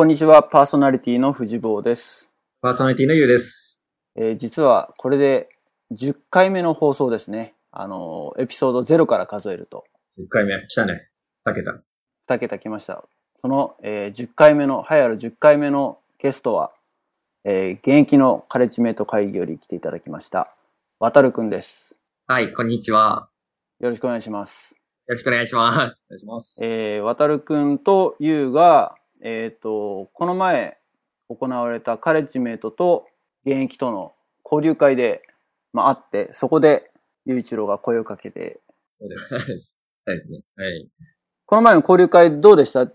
こんにちは、パーソナリティの藤坊です。パーソナリティのゆうです。えー実はこれで10回目の放送ですね。あのーエピソード0から数えると10回目。来たね。2桁。2桁来ました。その、えー10回目の、栄えある10回目のゲストは、えー現役のカレッジメイト会議より来ていただきました。渡るくんです。はい、こんにちは。よろしくお願いします。よろしくお願いします。お願いします。えー、渡るくんとゆうが、えっ、と、この前行われたカレッジメイトと現役との交流会で、まあ、会って、そこでゆういちろうが声をかけて、そうです。そうですね。はい。この前の交流会どうでした？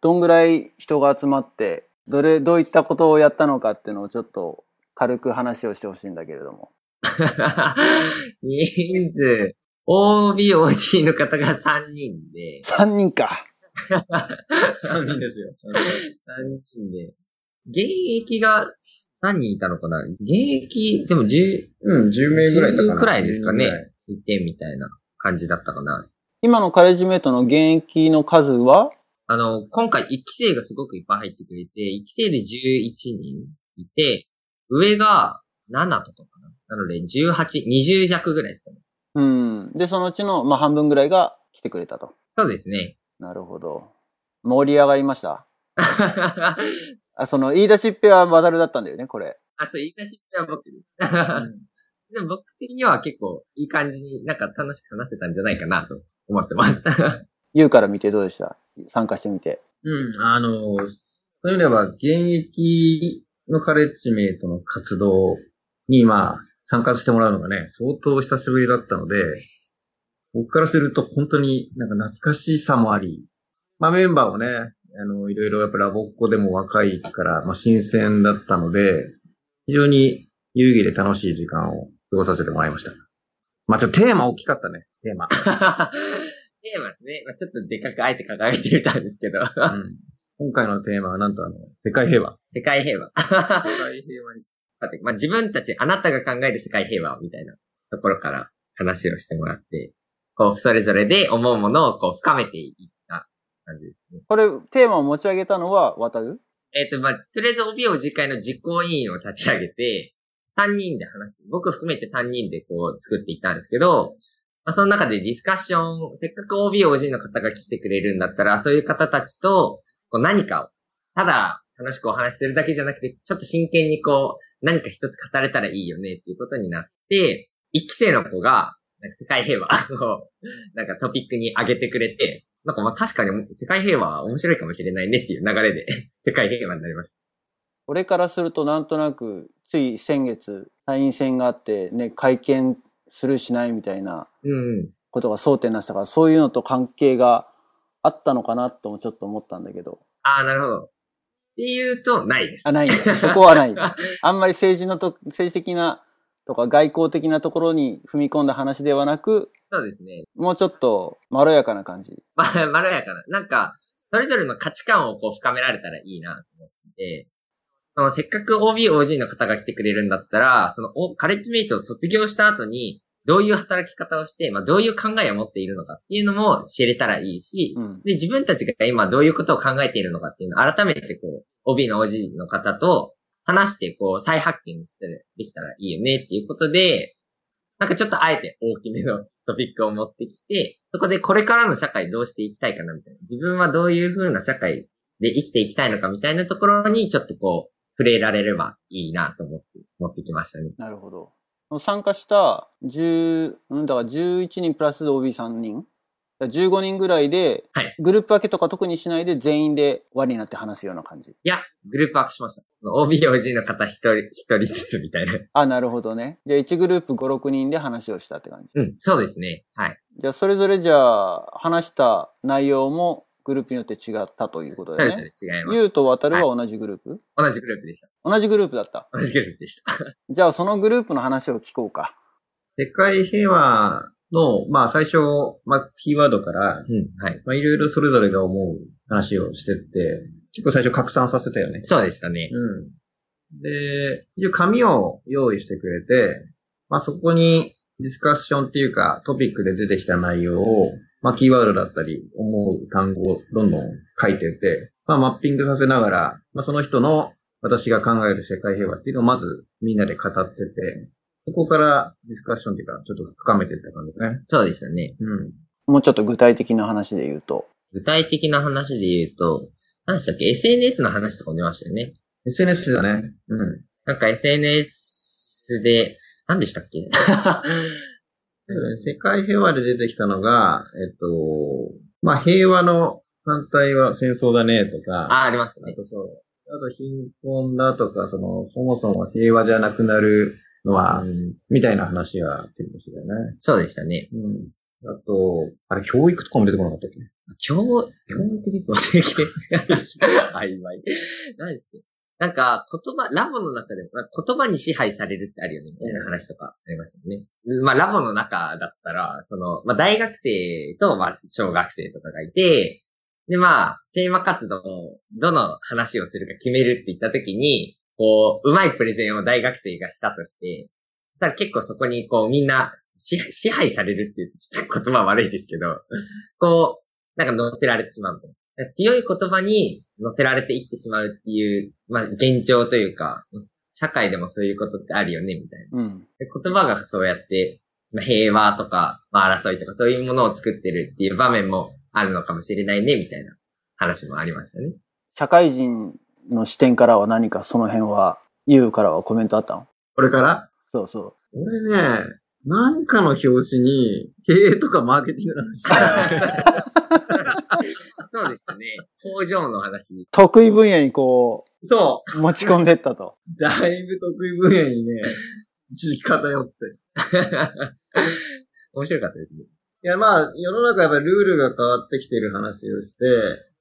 どんぐらい人が集まって、どれ、どういったことをやったのかっていうのをちょっと軽く話をしてほしいんだけれども。人数、OB、OG の方が3人で、3人か。3人ですよ。3人で、現役が何人いたのかな？現役、でも10、うん、10名ぐらいいたかな。10くらいですかね10ぐらいいてみたいな感じだったかな。今のカレッジメイトの現役の数は？あの、今回1期生がすごくいっぱい入ってくれて、1期生で11人いて、上が7とかかな。なので18、20弱ぐらいですかね。うん。で、そのうちの、まあ、半分ぐらいが来てくれたと。そうですね。なるほど。盛り上がりました？あ、その、言い出しっぺは渡るだったんだよね、これ。あ、そう、言い出しっぺは僕です。でも僕的には結構いい感じになんか楽しく話せたんじゃないかなと思ってます。ゆうから見てどうでした？参加してみて。うん、あの、そういう意味では、現役のカレッジメイトの活動に、まあ、参加してもらうのがね、相当久しぶりだったので、僕からすると本当になんか懐かしさもあり、まあメンバーもね、あの、いろいろやっぱラボっ子でも若いから、まあ新鮮だったので、非常に有意義で楽しい時間を過ごさせてもらいました。まあちょっとテーマ大きかったね、テーマ。テーマですね。まあ、ちょっとでかくあえて掲げてみたんですけど。うん今回のテーマはなんとあの、世界平和。世界平和。世界平和にだってまあ、自分たち、あなたが考える世界平和みたいなところから話をしてもらって、こう、それぞれで思うものをこう、深めていった感じですね。これ、テーマを持ち上げたのは渡る？えっ、と、まあ、とりあえず OB を次回の実行委員を立ち上げて、3人で話して、僕含めて3人でこう作っていったんですけど、まあ、その中でディスカッション、せっかく OB、OG の方が来てくれるんだったら、そういう方たちと、こう何かを、ただ楽しくお話しするだけじゃなくて、ちょっと真剣にこう、何か一つ語れたらいいよねっていうことになって、一期生の子が、なんか世界平和を、なんかトピックに上げてくれて、なんかまあ確かに世界平和面白いかもしれないねっていう流れで、世界平和になりました。俺からするとなんとなく、つい先月、参院選があって、ね、会見するしないみたいなうん。ことが争点になってたから、そういうのと関係があったのかなともちょっと思ったんだけど。ああ、なるほど。っていうと、ないです。あ、ない。そこはない。あんまり政治のと、政治的なとか外交的なところに踏み込んだ話ではなく、そうですね。もうちょっとまろやかな感じ。まあ、まろやかな。なんか、それぞれの価値観をこう深められたらいいなと思ってて、そのせっかく OB、OG の方が来てくれるんだったら、そのおカレッジメイトを卒業した後に、どういう働き方をして、まあどういう考えを持っているのかっていうのも知れたらいいし、うん。で、自分たちが今どういうことを考えているのかっていうのを改めてこう、OB の OG の方と話してこう、再発見してできたらいいよねっていうことで、なんかちょっとあえて大きめのトピックを持ってきて、そこでこれからの社会どうしていきたいかなみたいな。自分はどういう風な社会で生きていきたいのかみたいなところにちょっとこう、触れられればいいなと思って持ってきましたね。なるほど。参加した10、うんだから11人プラス OB3 人15人ぐらいで、はいグループ分けとか特にしないで全員で輪になって話すような感じ。いや、グループワークしました。OB、OG の方一人、一人ずつみたいな。あ、なるほどね。じゃあ1グループ5、6人で話をしたって感じ。うん、そうですね。はい。じゃあそれぞれじゃあ話した内容もグループによって違ったということですね。ね。違います。ゆうと渡るは同じグループ、同じグループでした。同じグループだった。同じグループでした。じゃあそのグループの話を聞こうか。世界平和の、まあ最初、まあキーワードから、うん、はい。まあいろいろそれぞれが思う話をしてって、結構最初拡散させたよね。そうでしたね。うん。で、一応紙を用意してくれて、まあそこにディスカッションっていうかトピックで出てきた内容を、まあキーワードだったり思う単語をどんどん書いてって、まあ、マッピングさせながら、まあ、その人の私が考える世界平和っていうのをまずみんなで語ってて、そこからディスカッションっていうか、ちょっと深めていった感じだね。そうでしたね。うん。もうちょっと具体的な話で言うと。具体的な話で言うと、何でしたっけ ?SNS の話とかも出ましたよね。SNS だね。うん。なんか SNS で、何でしたっけ？世界平和で出てきたのが、えっと、まあ、平和の反対は戦争だねとか、あ、ありましたね。あとそう。あと貧困だとか、その、そもそも平和じゃなくなるのは、みたいな話が出てましたよね。そうでしたね。うん。あと、あれ、教育とかも出てこなかったっけ？教、教育ですか忘れっけ曖昧。何ですか？なんか、言葉、ラボの中でも、言葉に支配されるってあるよね、みたいな話とかありましたよね。まあ、ラボの中だったら、その、まあ、大学生と、まあ、小学生とかがいて、で、まあ、テーマ活動を、どの話をするか決めるって言った時に、こう、うまいプレゼンを大学生がしたとして、そしたら結構そこに、こう、みんな支配、されるって言うと、ちょっと言葉悪いですけど、こう、なんか乗せられてしまうみたいな。強い言葉に乗せられていってしまうっていう、まあ、現状というか、社会でもそういうことってあるよね、みたいな。うん。で言葉がそうやって、まあ、平和とか、まあ、争いとかそういうものを作ってるっていう場面もあるのかもしれないね、みたいな話もありましたね。社会人の視点からは何かその辺は、ユウからはコメントあったの？これから？そうそ俺ね、なんかの表紙に、経営とかマーケティングの話。そうでしたね。工場の話。う。得意分野にこ、そう持ち込んでったと。う。だいぶ得意分野にね、一時期偏って。面白かったですね。いや、まあ、世の中やっぱりルールが変わってきている話をして、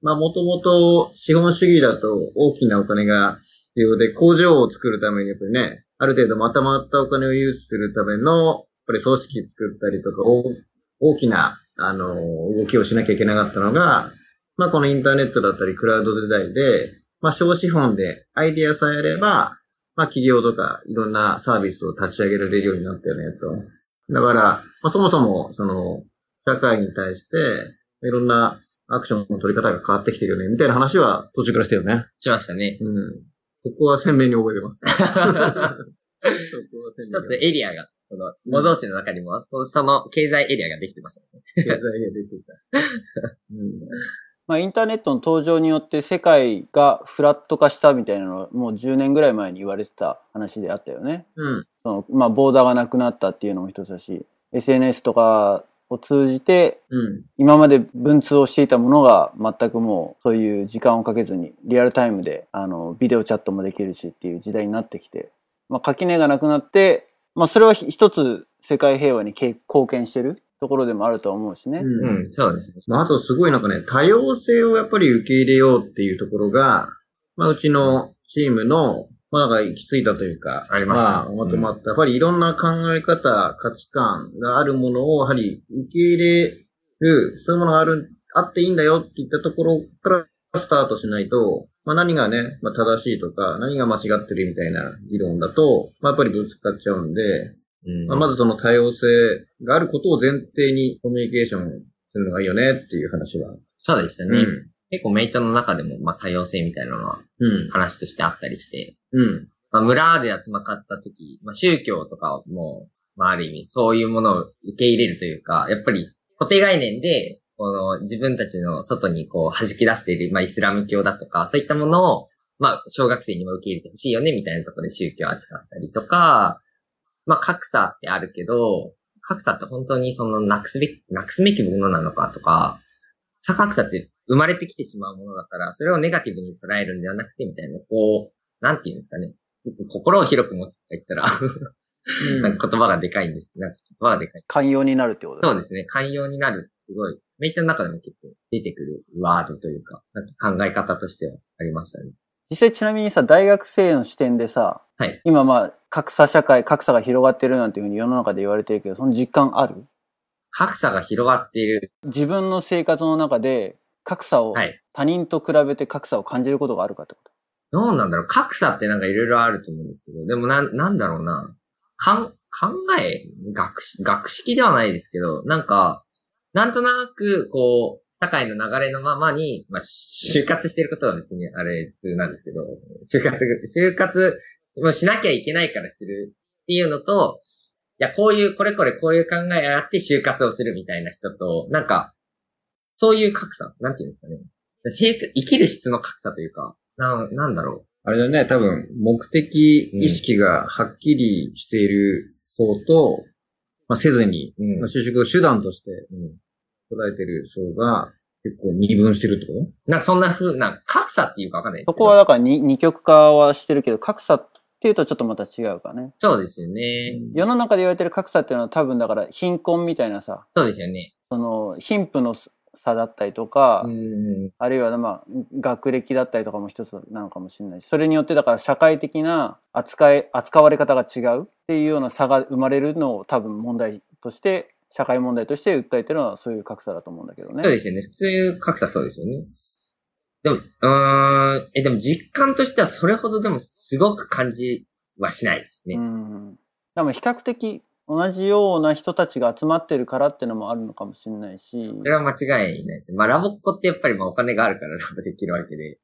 まあ、もともと資本主義だと大きなお金が必要で、工場を作るためにやっぱりね、ある程度まとまったお金を融資するための、やっぱり組織作ったりとか、大大きな、あの、動きをしなきゃいけなかったのが、まあ、このインターネットだったりクラウド時代で、まあ、小資本でアイディアさえあれば、まあ、企業とかいろんなサービスを立ち上げられるようになったよね、と。だから、まあ、そもそも、その、社会に対して、いろんなアクションの取り方が変わってきてるよね、みたいな話は途中からしてよね。しましたね。うん。こ こは鮮明に覚えてます。一つエリアが、その、模造紙の中にも、そその経済エリアができてましたね。経済が出てた。うん。まあ、インターネットの登場によって世界がフラット化したみたいなのはもう10年ぐらい前に言われてた話であったよね。うん。そのまあ、ボーダーがなくなったっていうのも一つだし、SNS とかを通じてうん。今まで文通をしていたものが全くもうそういう時間をかけずにリアルタイムであのビデオチャットもできるしっていう時代になってきて、まあ、垣根がなくなって、まあ、それは一つ世界平和にけ貢献してるところでもあるとは思うしね。うん。うん、そうですね。まあ、あとすごいなんかね、多様性をやっぱり受け入れようっていうところが、まあ、うちのチームの、まあ、なんか行き着いたというか、ありましたまあ、まとまった。やっぱりいろんな考え方、価値観があるものを、やはり受け入れる、そういうものがある、あっていいんだよって言ったところからスタートしないと、まあ、何がね、まあ、正しいとか、何が間違ってるみたいな理論だと、まあ、やっぱりぶつかっちゃうんで、うんまあ、まずその多様性があることを前提にコミュニケーションするのがいいよねっていう話は。そうでしたね。うん。結構メイトの中でも、まあ、多様性みたいなのはうん。話としてあったりして、うん。まあ、村で集まった時、まあ、宗教とかも、まあ、ある意味、そういうものを受け入れるというか、やっぱり固定概念で、この自分たちの外にこう弾き出している、まあ、イスラム教だとか、そういったものを、まあ、小学生にも受け入れてほしいよね、みたいなところで宗教を扱ったりとか、まあ、格差ってあるけど、格差って本当にそのなくすべき、なくすべきものなのかとか、差格差って生まれてきてしまうものだから、それをネガティブに捉えるんではなくて、みたいな、こう、なんていうんですかね。心を広く持つとか言ったら、なんか言葉がでかいんです。なんか言葉がでかい。寛容になるってことそうですね。寛容になるってすごい、メイトの中でも結構出てくるワードというか、なんか考え方としてはありましたね。実際ちなみにさ、大学生の視点でさ、はい。今まあ、格差社会、格差が広がってるなんていうふうに世の中で言われてるけど、その実感ある？格差が広がっている。自分の生活の中で格差を、はい。他人と比べて格差を感じることがあるかってこと？どうなんだろう格差ってなんかいろいろあると思うんですけど、でもな、なんだろうな。かん、考え学、学識ではないですけど、なんか、なんとなく、こう、社会の流れのままに、まあ、就活してることは別にあれ普通なんですけど、就活、就活もうしなきゃいけないからするっていうのと、いや、こういう、これこれこういう考えがあって就活をするみたいな人と、なんか、そういう格差、なんていうんですかね。生生きる質の格差というか、な、なんだろあれだね、多分、目的意識がはっきりしている層と、まあ、せずに、う。うんまあ、就職を手段としてうん捉えてる層が結構二分してるってこなんかそんな風な格差っていうかわかんない。そこはだから二二極化はしてるけど、格差っていうとちょっとまた違うかね。そうですよね。世の中で言われてる格差っていうのは多分だから貧困みたいなさ、そうですよね。その貧富の差だったりとか、うん。あるいはまあ学歴だったりとかも一つなのかもしれないし、それによってだから社会的な扱い、扱われ方が違うっていうような差が生まれるのを多分問題として、社会問題として訴えてるのはそういう格差だと思うんだけどね。そうですよね。普通格差そうですよね。でも、うーん、え、でも実感としてはそれほどでもすごく感じはしないですね。うん。でも比較的同じような人たちが集まってるからっていうのもあるのかもしれないしそ、れは間違いないですね。まあラボっ子ってやっぱりまあお金があるからラボ できるわけで。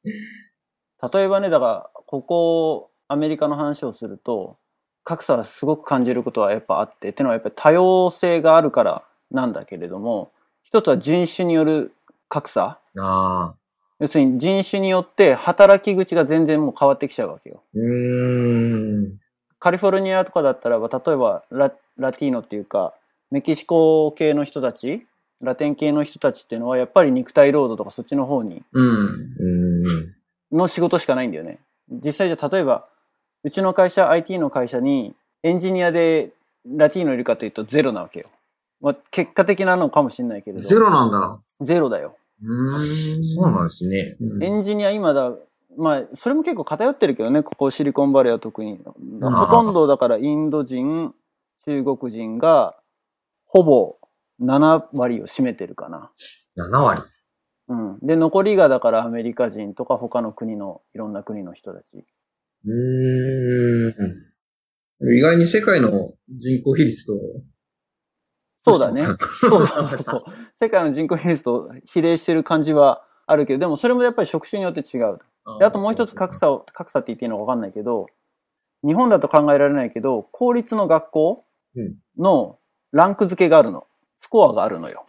例えばね、だから、ここ、アメリカの話をすると、格差はすごく感じることはやっぱあって、っていうのはやっぱり多様性があるからなんだけれども、一つは人種による格差ああ。要するに人種によって働き口が全然もう変わってきちゃうわけよ。うーん。カリフォルニアとかだったらば、例えばララティーノっていうか、メキシコ系の人たち、ラテン系の人たちっていうのはやっぱり肉体労働とかそっちの方にうん。うん。の仕事しかないんだよね。実際じゃ例えば、うちの会社、IT の会社にエンジニアでラティーノいるかというとゼロなわけよ。まあ、結果的なのかもしれないけれど。ゼロなんだ。ゼロだよ。うーん。そうなんですね。うんエンジニア今だ、まあ、それも結構偏ってるけどね、ここシリコンバレーは特に。あほとんどだからインド人、中国人が、ほぼ7割を占めてるかな。7割？うん。で、残りがだからアメリカ人とか他の国の、いろんな国の人たち。うーん。意外に世界の人口比率と、そうだね。そうそうそうそう。世界の人口比率と比例してる感じはあるけど、でもそれもやっぱり職種によって違う。であともう一つ格差を、格差って言っていいのかわかんないけど、日本だと考えられないけど、公立の学校うんのランク付けがあるの。スコアがあるのよ。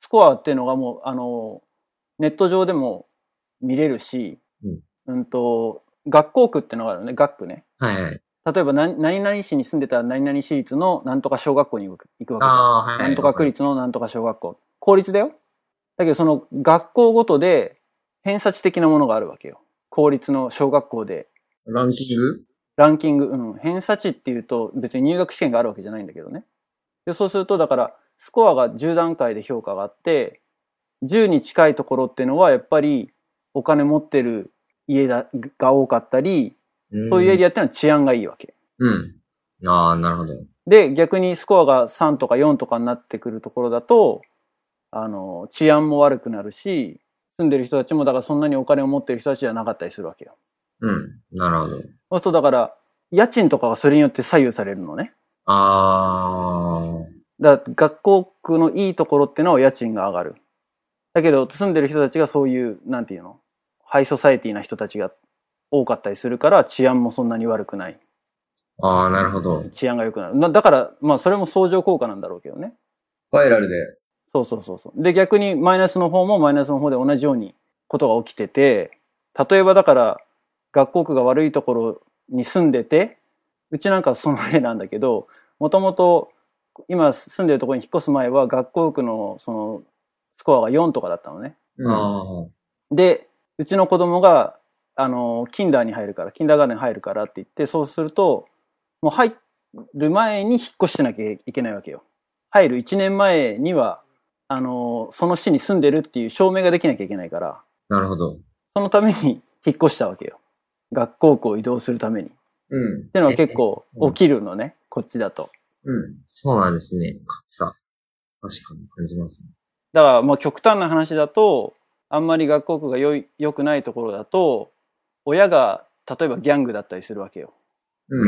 スコアっていうのがもう、あの、ネット上でも見れるし、うんうんと、学校区っていうのがあるのね、学区ね。はいはい。例えば、何何々市に住んでたら何々市立のなんとか小学校に行く行くわけじゃん。ああ、はい。なんとか区立のなんとか小学校。公立だよ。だけどその学校ごとで偏差値的なものがあるわけよ。公立の小学校でランキング？ランキング、うん、偏差値っていうと別に入学試験があるわけじゃないんだけどね。でそうするとだからスコアが10段階で評価があって、10に近いところっていうのはやっぱりお金持ってる家だが多かったり、そういうエリアっていうのは治安がいいわけ。うん。ア。ああ、なるほど。で、逆にスコアが3とか4とかになってくるところだと、あの、治安も悪くなるし、住んでる人たちもだからそんなにお金を持ってる人たちじゃなかったりするわけよ。うん。なるほど。そうするとだから、家賃とかがそれによって左右されるのね。あだから学校区のいいところってのは家賃が上がる。だけど住んでる人たちがそういう、なんていうの？ハイソサエティな人たちが多かったりするから治安もそんなに悪くない。あ。ああ、なるほど。治安が良くなる。なだから、まあそれも相乗効果なんだろうけどね。スパイラルで。そうそうそうそう。で、逆にマイナスの方もマイナスの方で同じようにことが起きてて、例えばだから、学校区が悪いところに住んでて、うちなんかその例なんだけど、もともと今住んでるところに引っ越す前は学校区のそのスコアが4とかだったのね。で、うちの子供が、あの、キンダーに入るから、キンダーガーデンに入るからって言って、そうすると、もう入る前に引っ越してなきゃいけないわけよ。入る1年前には、あの、その市に住んでるっていう証明ができなきゃいけないから、なるほど。そのために 引っ越したわけよ。学校区を移動するために。っうん。ていうのは結構起きるのね、こっちだと。うん。そうなんですね。格差。確かに感じますね。だから、まあ極端な話だと、あんまり学校区が良い、良くないところだと、親が、例えばギャングだったりするわけよ。う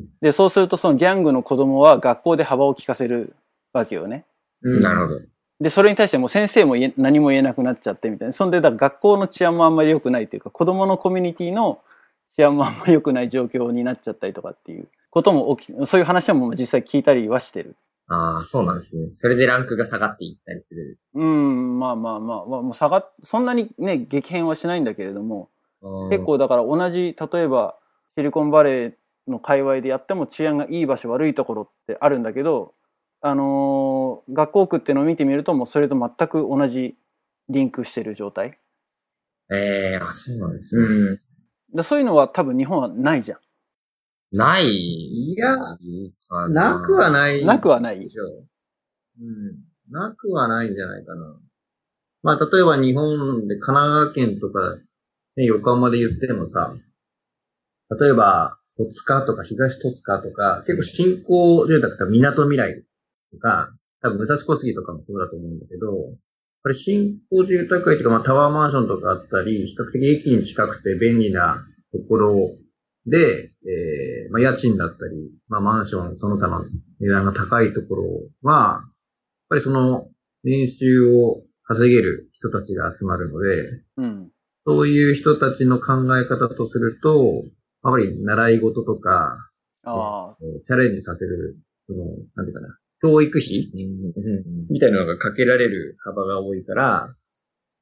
ん。で、そうするとそのギャングの子供は学校で幅を利かせるわけよね。うん。なるほど。で、それに対してもう先生も何も言えなくなっちゃってみたいな。そんで、だ学校の治安もあんまり良くないっていうか、子供のコミュニティの治安もあんまり良くない状況になっちゃったりとかっていうことも起き、そういう話も実際聞いたりはしてる。ああ、そうなんですね。それでランクが下がっていったりする。うん、まあまあまあ、まあ、もう下がっ、そんなにね、激変はしないんだけれども、結構だから同じ、例えばシリコンバレーの界隈でやっても治安がいい場所悪いところってあるんだけど、あのー学校区っていうのを見てみるともうそれと全く同じリンクしてる状態。ええあ、そうなんですね。うん。でそういうのは多分日本はないじゃない？いや、かなくはない。ん。なくはないで。しょう。うん。なくはないんじゃないかな。まあ、例えば日本で神奈川県とか、ね、横浜で言ってもさ、例えば、戸塚とか東戸塚とか、結構新興住宅とか港未来とか、多分武蔵小杉とかもそうだと思うんだけど、これ新興住宅街とか、まあタワーマンションとかあったり、比較的駅に近くて便利なところで、えー、まあ家賃だったり、まあマンション、その他の値段が高いところは、やっぱりその年収を稼げる人たちが集まるので、うん。そういう人たちの考え方とすると、やっぱり習い事とか、あチャレンジさせる、その、なんていうかな、教育費？みたいなのがかけられる幅が多いから、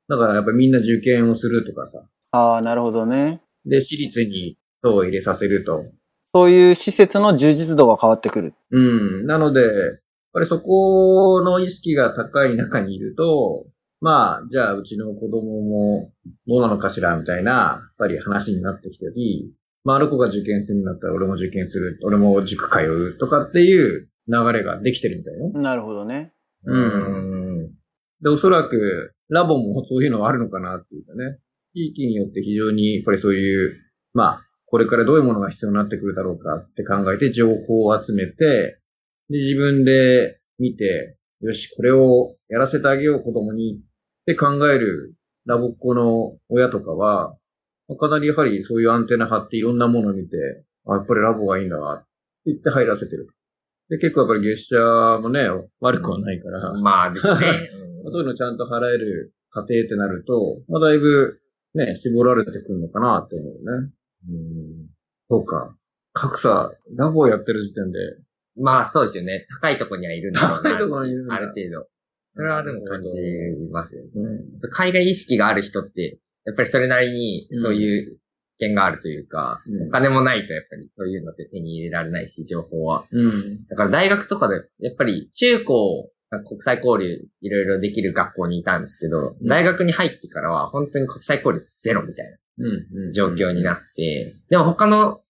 だからやっぱりみんな受験をするとかさ、ああ、なるほどね。で、私立にそう入れさせると。そういう施設の充実度が変わってくる。うん。なので、やっぱりそこの意識が高い中にいると、まあ、じゃあうちの子供もどうなのかしらみたいな、やっぱり話になってきたり、まあ、あの子が受験するんだったら俺も受験する、俺も塾通うとかっていう流れができてるみたいよ。なるほどね。うん。で、おそらく、ラボもそういうのはあるのかなっていうかね。地域によって非常に、やっぱりそういう、まあ、これからどういうものが必要になってくるだろうかって考えて情報を集めて、で、自分で見て、よし、これをやらせてあげよう子供にって考えるラボっ子の親とかは、かなりやはりそういうアンテナ張っていろんなものを見て、あ、やっぱりラボがいいんだわって言って入らせてる。で、結構やっぱり月謝もね、悪くはないから、まあですね。そういうのちゃんと払える家庭ってなると、まあだいぶね、絞られてくるのかなって思うね。うん。そうか。格差、ラボをやってる時点で、まあそうですよね。高いとこにはいるんだろうな。高いところにいるんだある程度。それはでも感じますよね。うん。海外意識がある人って、やっぱりそれなりにそういう知見があるというか、うんお金もないとやっぱりそういうのって手に入れられないし、情報は。うん。だから大学とかで、やっぱり中高、国際交流いろいろできる学校にいたんですけど、うん大学に入ってからは本当に国際交流ゼロみたいなうん。うん。状況になって、でも他の、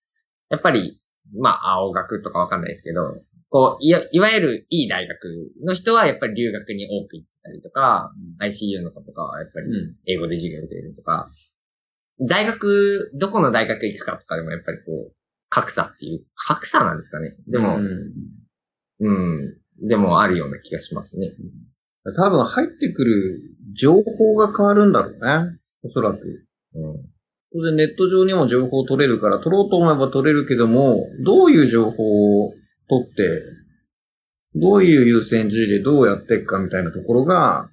やっぱり、まあ、青学とかわかんないですけど、こう、いわいわゆるいい大学の人はやっぱり留学に多く行ってたりとか、ICU の子とかはやっぱりうん。英語で授業受けるとか、大学、どこの大学行くかとかでもやっぱりこう、格差っていう、格差なんですかね。でも、うんうん、でもあるような気がしますね。多分入ってくる情報が変わるんだろうね。おそらく。うん。当然ネット上にも情報を取れるから、取ろうと思えば取れるけども、どういう情報を取って、どういう優先順位でどうやっていくかみたいなところが、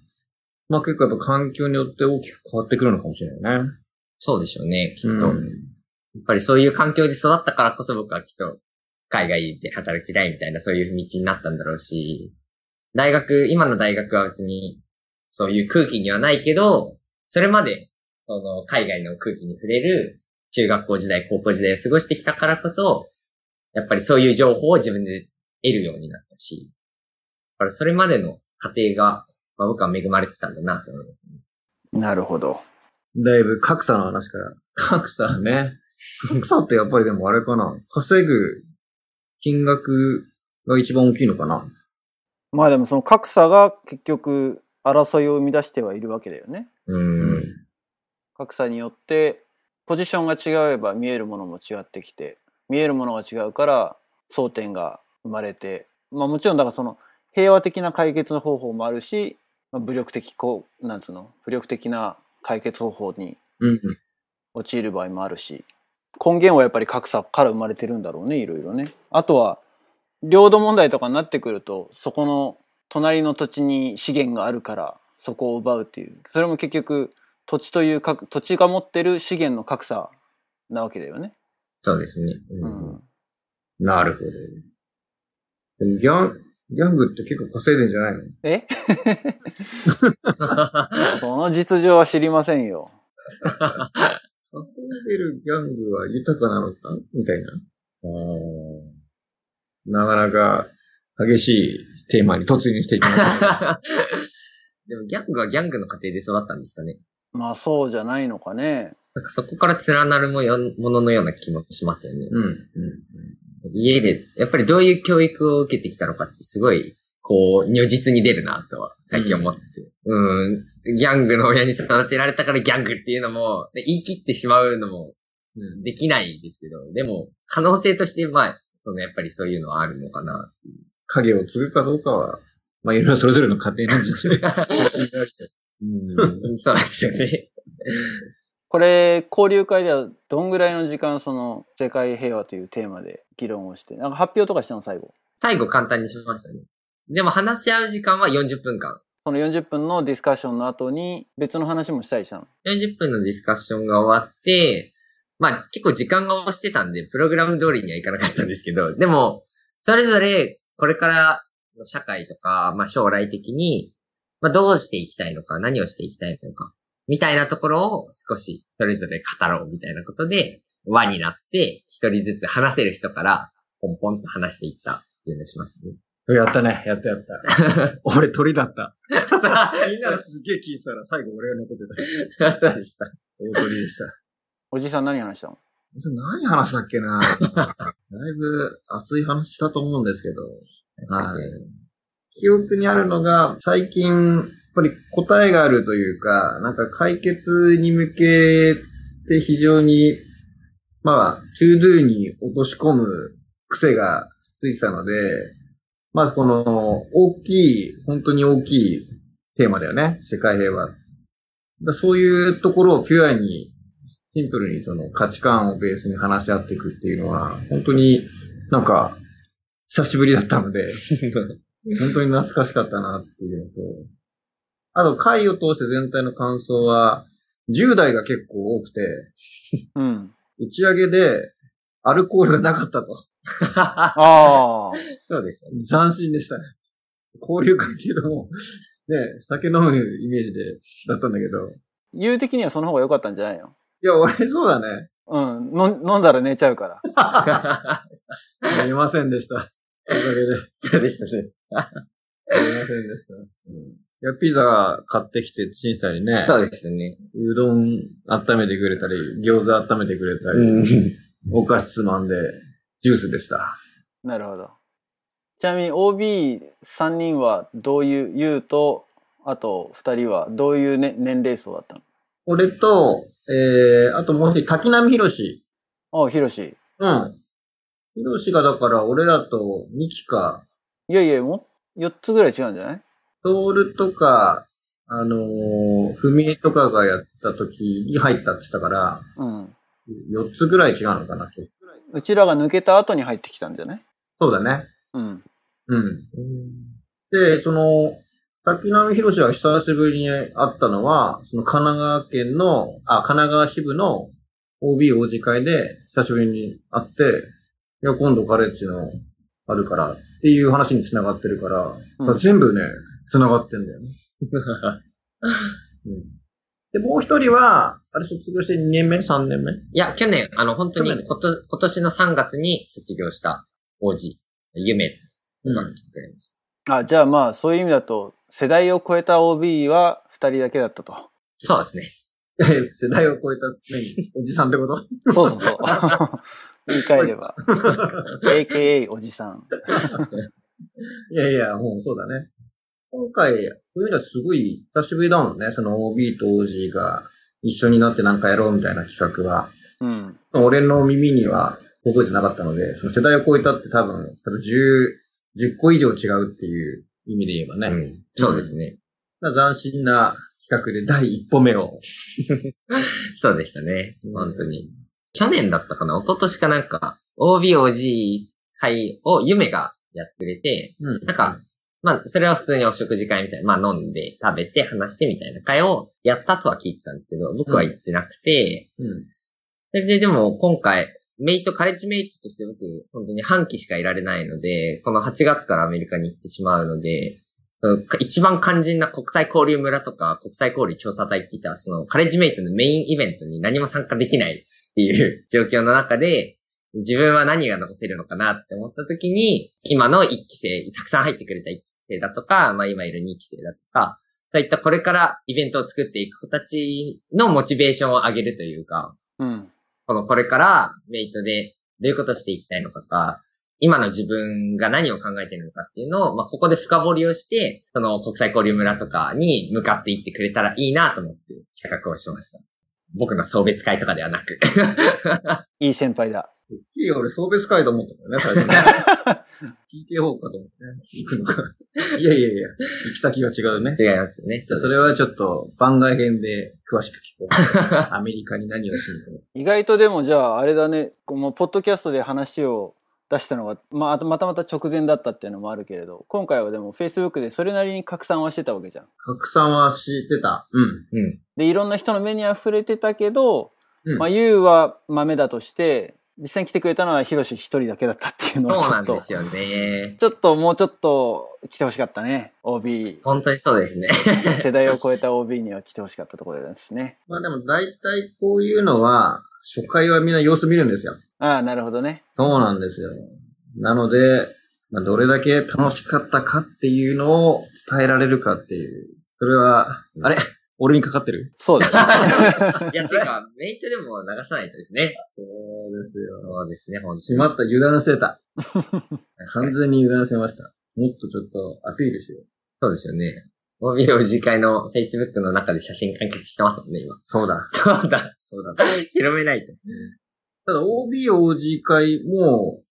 まあ結構やっぱ環境によって大きく変わってくるのかもしれないね。そうでしょうね、きっと。うんやっぱりそういう環境で育ったからこそ僕はきっと海外で働きたいみたいなそういう道になったんだろうし、大学、今の大学は別にそういう空気にはないけど、それまでその海外の空気に触れる中学校時代、高校時代を過ごしてきたからこそ、やっぱりそういう情報を自分で得るようになったし、だからそれまでの過程が、まあ、僕は恵まれてたんだなと思いますね。なるほど。だいぶ格差の話から。格差ね。格差ってやっぱりでもあれかな。稼ぐ金額が一番大きいのかな。まあでもその格差が結局争いを生み出してはいるわけだよね。うん。格差によってポジションが違えば見えるものも違ってきて見えるものが違うから争点が生まれてまあもちろんだからその平和的な解決の方法もあるし、まあ、武力的こうなんつうの？武力的な解決方法にうん。陥る場合もあるし根源はやっぱり格差から生まれてるんだろうねいろいろね。あとは領土問題とかになってくるとそこの隣の土地に資源があるからそこを奪うっていうそれも結局土地というか土地が持ってる資源の格差なわけだよね。そうですね。ううんん。なるほど。ギャン、グって結構稼いでんじゃないの？え？その実情は知りませんよ。稼いでるギャングは豊かなのか？みたいな。なかなか激しいテーマに突入していきましたね。でもギャングはギャングの家庭で育ったんですかね。まあそうじゃないのかね。なんかそこから連なるもののような気もしますよね。うん。うん。家で、やっぱりどういう教育を受けてきたのかってすごい、こう、如実に出るなとは最近思ってて。うん、ギャングの親に育てられたからギャングっていうのも、で言い切ってしまうのも、うん、できないですけど、でも、可能性として、まあ、そのやっぱりそういうのはあるのかなっていう。影を継ぐかどうかは、まあ、いろいろそれぞれの家庭の実で。うん、そうですよね。これ交流会ではどんぐらいの時間その世界平和というテーマで議論をしてなんか発表とかしたの最後？最後簡単にしましたね。でも話し合う時間は40分間。その40分のディスカッションの後に別の話もしたりしたの？40分のディスカッションが終わって、まあ結構時間が押してたんで、プログラム通りにはいかなかったんですけど、でも、それぞれこれからの社会とか、まあ将来的に、まあどうしていきたいのか、何をしていきたいのか、みたいなところを少しそれぞれ語ろうみたいなことで、輪になって、一人ずつ話せる人から、ポンポンと話していったっていうのをしましたね。それやったね。やったやった。俺鳥だった。みんなそすげえ聞いてたら最後俺が残ってうそうでした。た。大鳥でした。おじさん何話したの？それ何話したっけな？だいぶ熱い話したと思うんですけど。はい。記憶にあるのが、最近、ぱり答えがあるというか、なんか解決に向けて非常に、まあ、to do に落とし込む癖がついてたので、まあ、この、大きい、本当に大きいテーマだよね。世界平和。だそういうところをピュアに、シンプルにその価値観をベースに話し合っていくっていうのは、本当になんか、久しぶりだったので、本当に懐かしかったなっていうのと、あと、会を通して全体の感想は、10代が結構多くて、うん。打ち上げでアルコールがなかったと。ああ。そうでしたね。斬新でしたね。交流会っていうともう、ね、酒飲むイメージで、だったんだけど。言う的にはその方が良かったんじゃないの？いや、俺そうだね。うん。の飲んだら寝ちゃうから。飲みませんでした。おかげで。そうでしたね。飲みませんでした。うん、いや、ピザ買ってきて、審査にね、そうでしたね。うどん温めてくれたり、餃子温めてくれたり、うん。お菓子つまんで、ジュースでした。なるほど。ちなみに OB3 人はどういう、ゆうと、あと2人はどういう、ね、年齢層だったの？俺と、えー、あともう一人、滝波博士。ああ、ひろし。うん。ひろしがだから、俺らとミキか、いやいや、もう4つぐらい違うんじゃない？トールとか、あのー、ふみえとかがやった時に入ったって言ったから、うん。4つぐらい違うのかな。うちらが抜けた後に入ってきたんじゃない？そうだね。うん。うん。で、その、滝波博士は久しぶりに会ったのは、その神奈川県の、あ、神奈川支部の OB 王子会で久しぶりに会って、いや、今度カレッジのあるからっていう話に繋がってるから、うん全部ね、繋がってんだよね。うん、で、もう一人は、あれ卒業して2年目 ?3 年目？いや、去年、あの、本当に去年今年の3月に卒業した王子、夢が来てくれました。あ、じゃあまあ、そういう意味だと、世代を超えた OB は2人だけだったと。そうですね。世代を超えた、何？おじさんってこと？そうそうそう。言い換えれば。AKA おじさん。いやいや、もうそうだね。今回、そういう意味ではすごい久しぶりだもんね。その OB と OG が一緒になってなんかやろうみたいな企画は。うん。俺の耳には届いてなかったので、その世代を超えたって多分、多分10、10個以上違うっていう意味で言えばね。うん。そうですね。まあ斬新な企画で第一歩目を。そうでしたねうん。本当に。去年だったかな？一昨年かなんか、OBOG 会を夢がやってくれて、うんなんか、まあ、それは普通にお食事会みたいな、まあ飲んで、食べて、話してみたいな会をやったとは聞いてたんですけど、僕は行ってなくて、うん。それででも今回、メイト、カレッジメイトとして僕、本当に半期しかいられないので、この8月からアメリカに行ってしまうので、一番肝心な国際交流村とか国際交流調査隊って言ったそのカレッジメイトのメインイベントに何も参加できないっていう状況の中で、自分は何が残せるのかなって思った時に、今の1期生、たくさん入ってくれた1期生だとか、まあ今いる2期生だとか、そういったこれからイベントを作っていく子たちのモチベーションを上げるというか、うん。このこれからメイトでどういうことをしていきたいのかとか、今の自分が何を考えているのかっていうのを、まあ、ここで深掘りをして、その国際交流村とかに向かっていってくれたらいいなと思って企画をしました。僕の送別会とかではなく。いい先輩だ。いいよ、俺、送別会と思ったからね、最初ね。PKO かと思ってね。行くのか。いやいやいや、行き先が違うね。違いますよね。それはちょっと番外編で詳しく聞こう。アメリカに何をしに行くの意外とでもじゃああれだね、こうもうポッドキャストで話を出したのが、まああとまたまた直前だったっていうのもあるけれど、今回はでも Facebook でそれなりに拡散はしてたわけじゃん。拡散はしてた。うん。うん。で、いろんな人の目には触れてたけど、うんまあ、ゆうは豆だとして、実際に来てくれたのはヒロシ一人だけだったっていうのはちそうなんですよね。ちょっともうちょっと来てほしかったね。OB。本当にそうですね。世代を超えた OB には来てほしかったところですね。まあでも大体こういうのは、初回はみんな様子見るんですよ。ああ、なるほどね。そうなんですよ。なので、まあ、どれだけ楽しかったかっていうのを伝えられるかっていう。それは、あれ？俺にかかってる？そうだね。いや、てか、メイトでも流さないとですね。そうですよ。そうですね、本当しまった、油断してた。完全に油断してました。もっとちょっとアピールしよう。そうですよね。OB 次会の Facebook の中で写真完結してますもんね、今。そうだ。そうだ。そうだ。広めないと。ただ OBOG 会も、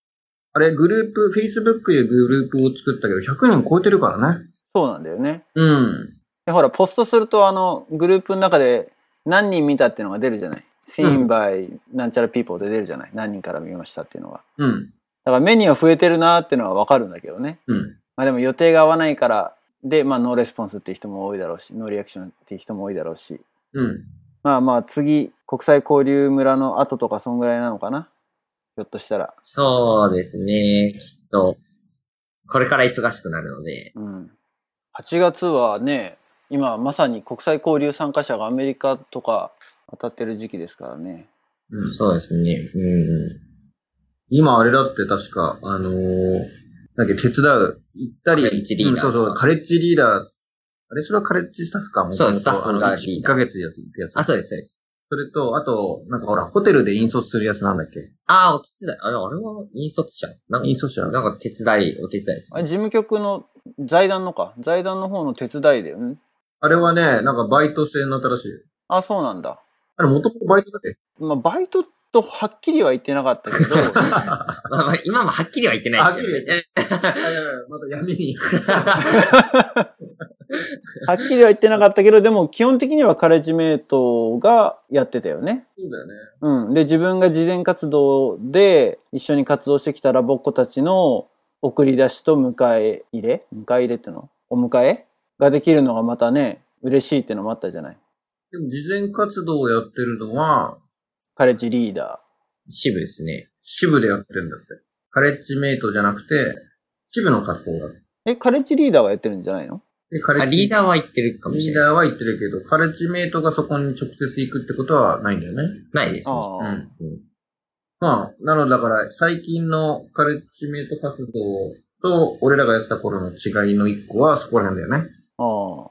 あれ、グループ、Facebook でグループを作ったけど、100人超えてるからね。そうなんだよね。うん。で、ほら、ポストすると、あの、グループの中で何人見たっていうのが出るじゃない？seen by なんちゃら people で出るじゃない？何人から見ましたっていうのが。うん。だから目には増えてるなっていうのはわかるんだけどね。うん。まあでも予定が合わないから、で、まあノーレスポンスっていう人も多いだろうし、ノーリアクションっていう人も多いだろうし。うん。まあまあ次、国際交流村の後とかそんぐらいなのかな？ひょっとしたら。そうですね。きっと、これから忙しくなるので。うん。8月はね、今まさに国際交流参加者がアメリカとか当たってる時期ですからね。うん。そうですね。うんう今あれだって確か、あのー、なんか手伝う、行ったり、カレッジリーダーうんそうそう、カレッジリーダー。あれそれはカレッジスタッフかもそうスタッフのリーダー1ヶ月やつ、行くやつ。ん。あ、そうです、そうです。それと、あと、なんかほら、ホテルで引率するやつなんだっけ？ああ、お手伝い。あれ、あれは引率者なんか引率者なんか手伝い、お手伝いですあれ事務局の財団のか。財団の方の手伝いだよね。あれはね、なんかバイト制になったらしいよ。あ、そうなんだ。あれ、もともとバイトだっけ？まあ、バイトとはっきりは言ってなかったけど、まあまあ、今もはっきりは言ってないですけど、ね。いやいやまた闇に。はっきりは言ってなかったけど、でも基本的にはカレッジメイトがやってたよね。そうだよね。うん。で、自分が事前活動で一緒に活動してきたラボっ子たちの送り出しと迎え入れ？迎え入れっての？お迎え？ができるのがまたね、嬉しいってのもあったじゃない。でも、事前活動をやってるのは、カレッジリーダ支部ですね。支部でやってるんだって。カレッジメイトじゃなくて、支部の活動だ。え、カレッジリーダーがやってるんじゃないの？で、カレあ、ッジリーダーは言ってるかもしれない。リーダーは言ってるけど、カレッジメイトがそこに直接行くってことはないんだよね。ないですね。ああ、うん。まあ、なのでだから、最近のカレッジメイト活動と、俺らがやってた頃の違いの一個はそこら辺だよね。あ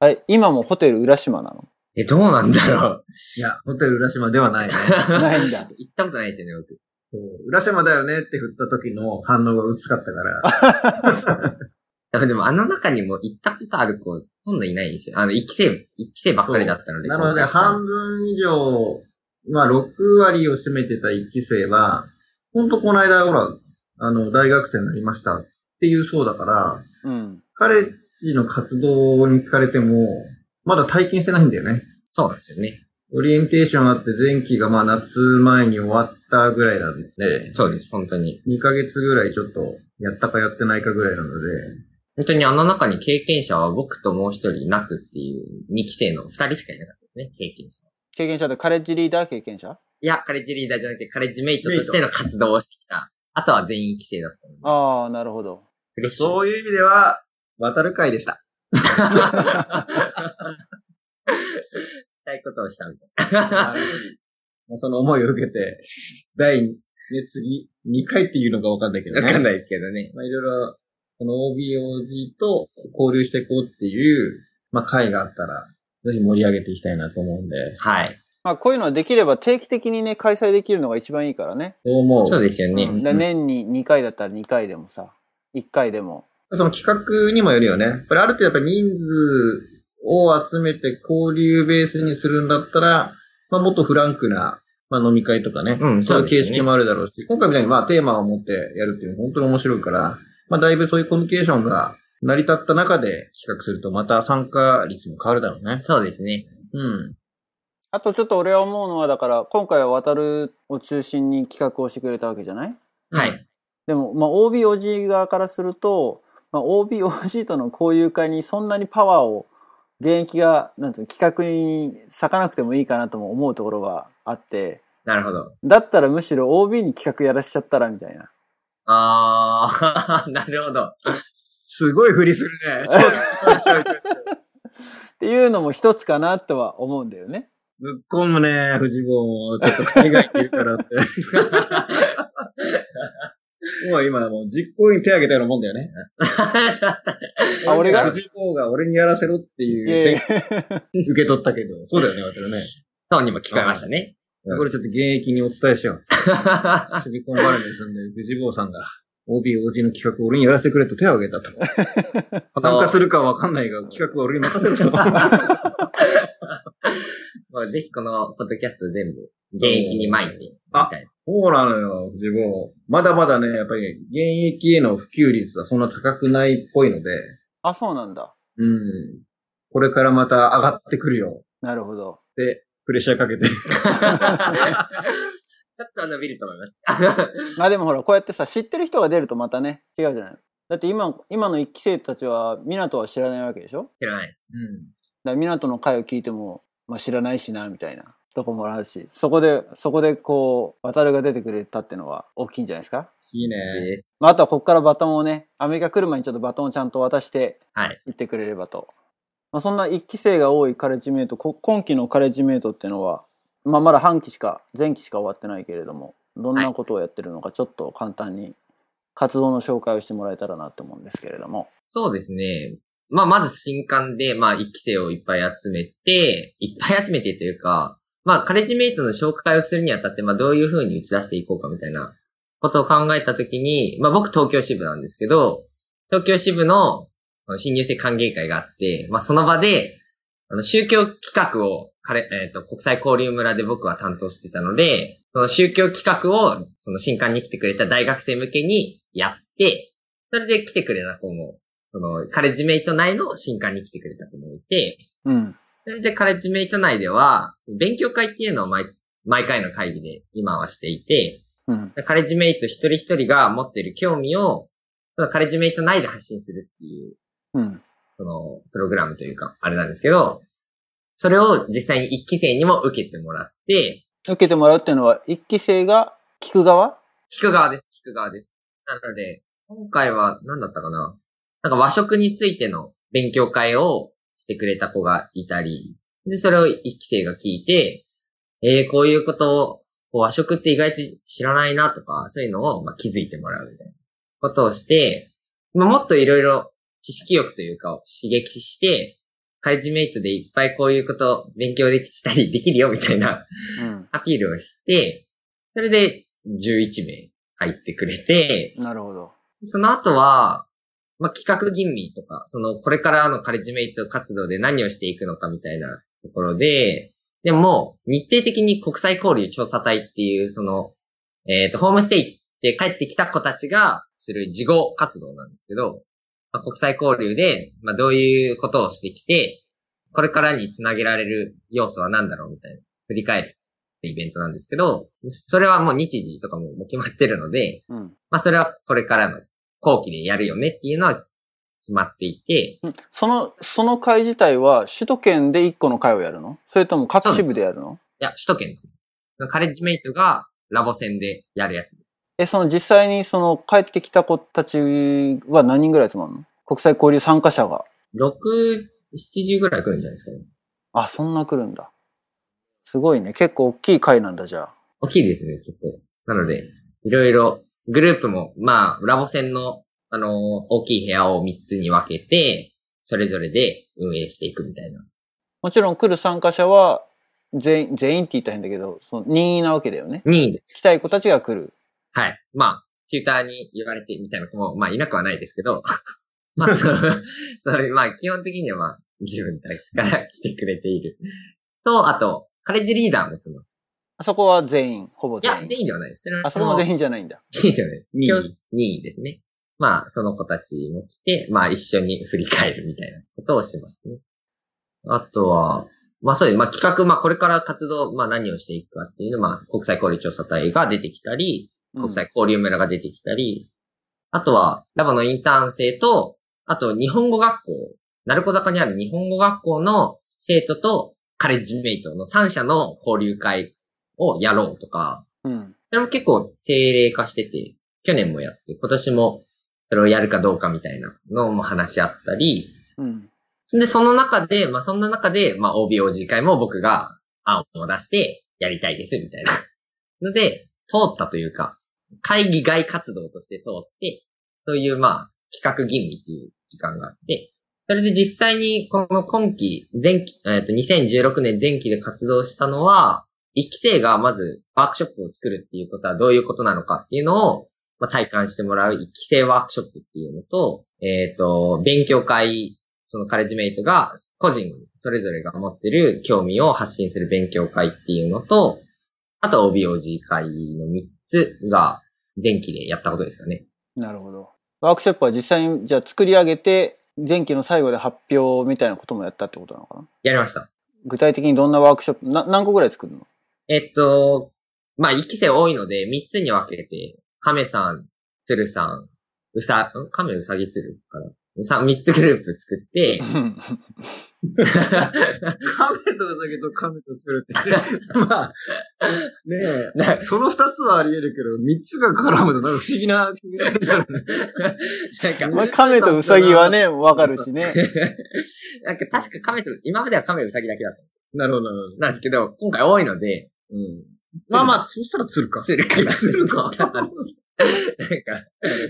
あ。え、今もホテル浦島なの？え、どうなんだろいや、ホテル浦島ではないね。う。ないんだ。行ったことないですよね、僕。浦島だよねって振った時の反応が薄かったから。だからでもあの中にも行ったことある子、ほとんどいないんですよ。あの、一期生、一期生ばっかりだったので。なので、半分以上、まあ、6割を占めてた一期生は、ほんとこの間、ほら、あの、大学生になりましたっていうそうだから、うん。カレッジの活動に聞かれても、まだ体験してないんだよね。そうなんですよね。オリエンテーションあって前期がまあ夏前に終わったぐらいなんで、そうです、本当に。2ヶ月ぐらいちょっとやったかやってないかぐらいなので、本当にあの中に経験者は僕ともう一人、夏っていう2期生の2人しかいなかったですね、経験者。経験者でカレッジリーダー経験者？いや、カレッジリーダーじゃなくて、カレッジメイトとしての活動をしてきた。あとは全員期生だったので。ああ、なるほど。嬉しい。そういう意味では、渡る会でした。したいことをしたみたいな。まあその思いを受けて、第、ね、次、2回っていうのかわかんないけどね。わかんないですけどね。まあいろいろ、この OBOG と交流していこうっていう、まあ会があったら、ぜひ盛り上げていきたいなと思うんで、はい。まあこういうのはできれば定期的にね、開催できるのが一番いいからね。そう思う。そうですよね。うんで年に2回だったら2回でもさ、1回でも。その企画にもよるよね。やっぱりある程度やっぱ人数を集めて交流ベースにするんだったら、まあもっとフランクな、まあ飲み会とかね。うんそういう形式もあるだろうし、今回みたいにまあテーマを持ってやるっていうのは本当に面白いから、まあだいぶそういうコミュニケーションが成り立った中で企画するとまた参加率も変わるだろうね。そうですね。うん。あとちょっと俺は思うのは、だから今回は渡るを中心に企画をしてくれたわけじゃない？はい。でも、まあ OBOG 側からすると、まあ OBOG との交流会にそんなにパワーを現役が、なんていうの企画に割かなくてもいいかなとも思うところがあって、なるほど。だったらむしろ OB に企画やらしちゃったらみたいな。あー、なるほど。すごいふりするね。っていうのも一つかなとは思うんだよね。ぶっ込むね、藤本。ちょっと海外にいるからって。もう今もう実行委員手挙げたようなもんだよね。あ俺が？藤本が俺にやらせろっていいう受け取ったけど。そうだよね、渡るね。そうにも聞こえましたね。これちょっと現役にお伝えしよう。シリコンバレーに住んでる藤坊さんが OBOG の企画を俺にやらせてくれと手を挙げたと。参加するかはわかんないが、企画は俺に任せると。もうぜひこのポッドキャスト全部現役に巻いてみたい。そうなのよ、藤坊。まだまだね、やっぱり現役への普及率はそんな高くないっぽいので、あ、そうなんだ。うん。これからまた上がってくるよ。なるほど。で、プレッシャーかけて。ちょっと伸びると思います。まあでもほら、こうやってさ、知ってる人が出るとまたね、違うじゃない。だって今、今の一期生たちは、港は知らないわけでしょ？知らないです。うん。だから港の回を聞いても、まあ知らないしな、みたいなとこもあるし、そこで、そこでこう、渡るが出てくれたってのは大きいんじゃないですか？いいね。まああとはここからバトンをね、アメリカ来る前にちょっとバトンをちゃんと渡してはい。行ってくれればと。まあそんな一期生が多いカレッジメイト、こ今期のカレッジメイトっていうのは、まあまだ半期しか、前期しか終わってないけれども、どんなことをやってるのかちょっと簡単に活動の紹介をしてもらえたらなと思うんですけれども。そうですね。まあ、まず新刊で、まあ、一期生をいっぱい集めて、いっぱい集めてというか、まあ、カレッジメイトの紹介をするにあたって、まあ、どういう風に打ち出していこうかみたいなことを考えたときに、まあ、僕東京支部なんですけど、東京支部のその新入生歓迎会があって、まあ、その場で、あの、宗教企画を、カレ、えっ、と、国際交流村で僕は担当してたので、その宗教企画を、その新刊に来てくれた大学生向けにやって、それで来てくれた子も、その、カレッジメイト内の新刊に来てくれた子もいて、うん。それでカレッジメイト内では、勉強会っていうのを毎、毎回の会議で今はしていて、うん。カレッジメイト一人一人が持ってる興味を、そのカレッジメイト内で発信するっていう、うん。その、プログラムというか、あれなんですけど、それを実際に一期生にも受けてもらって、受けてもらうっていうのは、一期生が聞く側？聞く側です、聞く側です。なので、今回は何だったかな？なんか和食についての勉強会をしてくれた子がいたり、で、それを一期生が聞いて、えー、こういうことを、和食って意外と知らないなとか、そういうのを、まあ、気づいてもらうみたいなことをして、まあ、もっといろいろ知識欲というかを刺激して、カレッジメイトでいっぱいこういうこと勉強できたりできるよみたいなうん。アピールをして、それで11名入ってくれて、なるほど。その後は、まあ、企画吟味とか、その、これからのカレッジメイト活動で何をしていくのかみたいなところで、でも、日程的に国際交流調査隊っていう、その、えっ、と、ホームステイって帰ってきた子たちがする事後活動なんですけど、まあ、国際交流で、まあ、どういうことをしてきて、これからにつなげられる要素は何だろうみたいな、振り返るイベントなんですけど、それはもう日時とかも決まってるので、うん。まあそれはこれからの後期でやるよねっていうのは決まっていて、んその、その会自体は首都圏で1個の会をやるの？それとも各支部でやるの？いや、首都圏です。カレッジメイトがラボ戦でやるやつです。え、その実際にその帰ってきた子たちは何人ぐらい集まるの？国際交流参加者が。6、70ぐらい来るんじゃないですかね。あ、そんな来るんだ。すごいね。結構大きい会なんだ、じゃあ。大きいですね、結構。なので、いろいろ、グループも、まあ、ラボ戦の、あのー大きい部屋を3つに分けて、それぞれで運営していくみたいな。もちろん来る参加者は全員、全員って言ったら変だけど、その任意なわけだよね。2位です。来たい子たちが来る。はい。まあ、テューターに言われてみたいな子も、まあ、いなくはないですけど、まあ、そう、そうまあ、基本的にはまあ、自分たちから来てくれている。と、あと、カレッジリーダーも来ます。あそこは全員、ほぼいや、全員。全員ではないです。あそこも全員じゃないんだ。全員ではないです。任意今日任意ですね。まあ、その子たちも来て、まあ、一緒に振り返るみたいなことをしますね。あとは、まあそういう、まあ企画、まあこれから活動、まあ何をしていくかっていうの、まあ国際交流調査隊が出てきたり、国際交流村が出てきたり、あとは、ラボのインターン生と、あと日本語学校、鳴子坂にある日本語学校の生徒とカレッジメイトの3社の交流会をやろうとか、うん。うん。それも結構定例化してて、去年もやって、今年もそれをやるかどうかみたいなのも話し合ったり、うん。で、その中で、まあ、そんな中で、まあ、OBOG 会も僕が案を出してやりたいです、みたいな。ので、通ったというか、会議外活動として通って、そういう、まあ、企画吟味っていう時間があって、それで実際に、この今期、前期、えっ、と、2016年前期で活動したのは、一期生がまずワークショップを作るっていうことはどういうことなのかっていうのを、まあ、体感してもらう一期生ワークショップっていうのと、えっ、と、勉強会そのカレッジメイトが個人それぞれが持ってる興味を発信する勉強会っていうのと、あと OBOG 会の3つが前期でやったことですかね。なるほど。ワークショップは実際に、じゃあ作り上げて、前期の最後で発表みたいなこともやったってことなのかな？やりました。具体的にどんなワークショップ、な何個ぐらい作るの？えっと、まあ、1期生多いので3つに分けて、亀さん、鶴さん、うさ、ん？亀うさぎ鶴かな？さ3つグループ作って、カメとウサギとカメとするって。まあ、ねなえ、その二つはあり得るけど、三つが絡むとなんか不思議な組み合わせになるね。なんか、まあ、亀とウサギはね、わかるしね。なんか確か亀と、今までは亀うさぎだけだったんですなるほど、なるほど。なんですけど、今回多いので、うん。まあまあ、そしたら釣るか。するかな。する なんか、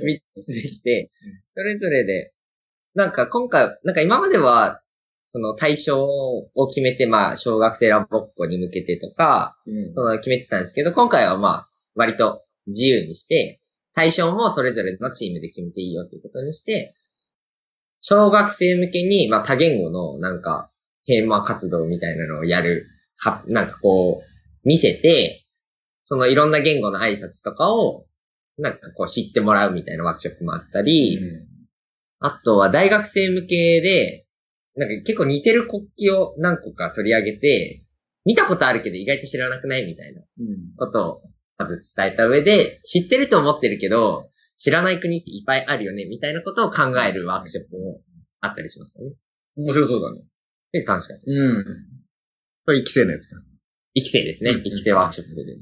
見てきて、それぞれで、なんか今回、なんか今までは、その対象を決めて、まあ、小学生ラボっ子に向けてとか、うんその決めてたんですけど、今回はまあ、割と自由にして、対象もそれぞれのチームで決めていいよということにして、小学生向けに、まあ、多言語のなんか、テーマ活動みたいなのをやる、は、なんかこう、見せて、そのいろんな言語の挨拶とかを、なんかこう知ってもらうみたいなワークショップもあったり、あとは大学生向けで、なんか結構似てる国旗を何個か取り上げて、見たことあるけど意外と知らなくないみたいなうん。ことをまず伝えた上で、知ってると思ってるけど、知らない国っていっぱいあるよね、みたいなことを考えるワークショップもあったりしましたね。面白そうだね。で、楽しかった。うん。これ一期生のやつか。生き生ですねうん。生き生ワークショップで。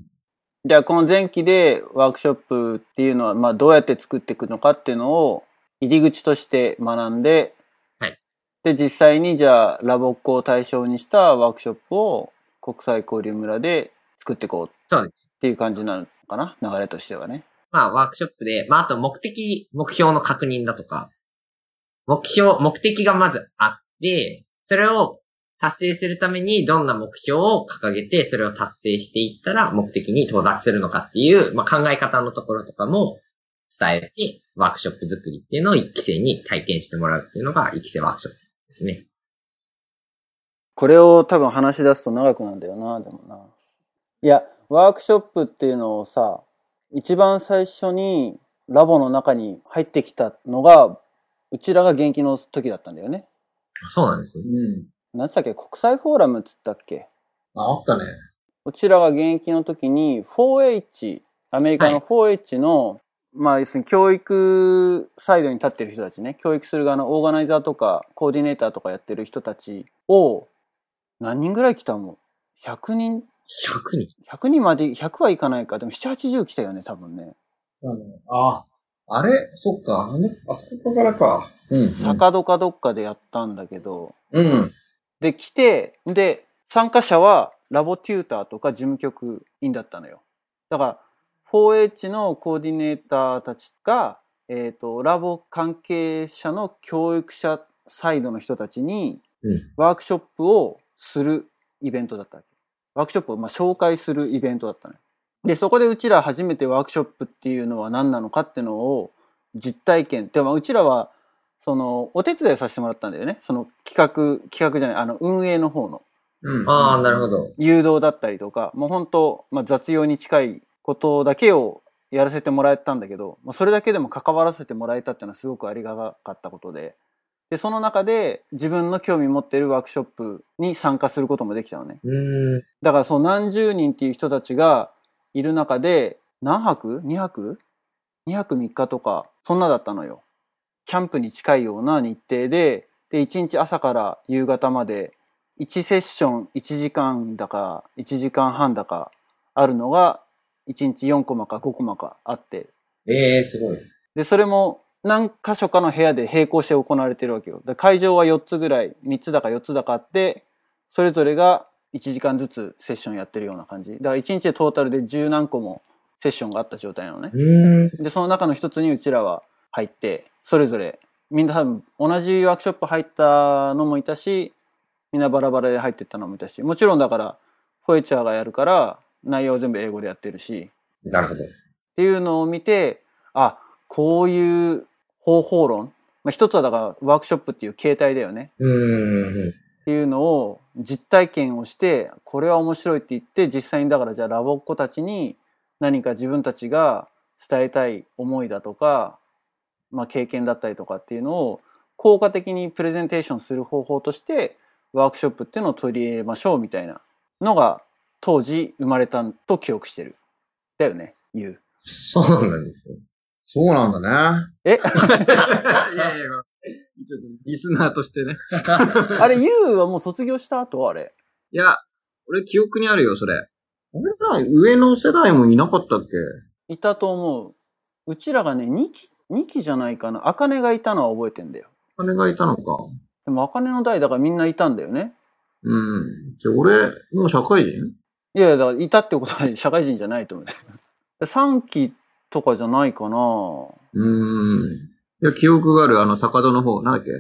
じゃあ、この前期でワークショップっていうのは、まあ、どうやって作っていくのかっていうのを、入り口として学んで、はい。で、実際にじゃあ、ラボっ子を対象にしたワークショップを国際交流村で作っていこうっそうです。ていう感じなのかな？流れとしてはね。まあ、ワークショップで、まあ、あと目的、目標の確認だとか、目標、目的がまずあって、それを達成するためにどんな目標を掲げて、それを達成していったら目的に到達するのかっていう、まあ、考え方のところとかも伝えて、ワークショップ作りっていうのを一期生に体験してもらうっていうのが一期生ワークショップですね。これを多分話し出すと長くなるんだよな、でもな。いや、ワークショップっていうのをさ、一番最初にラボの中に入ってきたのが、うちらが現役の時だったんだよね。そうなんですね。うん。なんつったっけ？国際フォーラムっつったっけ？あ、あったね。うちらが現役の時に 4H、アメリカの 4H のまあ、要するに教育サイドに立ってる人たちね、教育する側のオーガナイザーとか、コーディネーターとかやってる人たちを、何人ぐらい来たの ?100 人？100人 ?100 人まで、100はいかないか。でも7、80来たよね、多分ね。あ、あれ？そっか。あの、あそこからか。うん、坂戸かどっかでやったんだけど、うん。で、来て、で、参加者はラボテューターとか事務局員だったのよ。だから、4H のコーディネーターたちが、えっ、と、ラボ関係者の教育者サイドの人たちに、うんワークショップをするイベントだったわけ。ワークショップをまあ紹介するイベントだったのよ。で、そこでうちら初めてワークショップっていうのは何なのかっていうのを実体験。でもうちらは、その、お手伝いをさせてもらったんだよね。その企画、企画じゃない、あの、運営の方のうん。ああ、なるほど。誘導だったりとか、もう本当、まあ、雑用に近いことだけをやらせてもらえたんだけど、まあ、それだけでも関わらせてもらえたっていうのはすごくありがたかったことで、で、その中で自分の興味持っているワークショップに参加することもできたのね。うーん。だからその何十人っていう人たちがいる中で、何泊 ?2 泊 ?2 泊3日とか、そんなだったのよ。キャンプに近いような日程で、で、1日朝から夕方まで、1セッション1時間だか、1時間半だかあるのが、1日4コマか5コマかあって、ええー、すごい。で、それも何箇所かの部屋で並行して行われてるわけよ。で会場は4つぐらい、3つだか4つだかあって、それぞれが1時間ずつセッションやってるような感じ。だから1日でトータルで10何個もセッションがあった状態なのね。で、その中の一つにうちらは入って、それぞれ、みんな多分同じワークショップ入ったのもいたし、みんなバラバラで入ってったのもいたし、もちろんだから、フォエチャーがやるから、内容は全部英語でやってるし、なるほど。っていうのを見て、あ、こういう方法論。まあ、一つはだからワークショップっていう形態だよね。うーん。っていうのを実体験をして、これは面白いって言って、実際にだからじゃあラボっ子たちに何か自分たちが伝えたい思いだとか、まあ経験だったりとかっていうのを効果的にプレゼンテーションする方法として、ワークショップっていうのを取り入れましょうみたいなのが当時生まれたと記憶してる。だよね、言う。そうなんですよ。そうなんだね。えいやいや、リスナーとしてね。あれ、ユウはもう卒業した後あれ？いや、俺記憶にあるよ、それ。俺ら上の世代もいなかったっけ？いたと思う。うちらがね、2期、2期じゃないかな。アカネがいたのは覚えてんだよ。金がいたのか。でも、アカネの代だからみんないたんだよね。うん。じゃあ俺、もう社会人？いやいや、だからいたってことは社会人じゃないと思う。3期とかじゃないかな。うーん。いや、記憶がある、あの、坂戸の方、なんだっけ？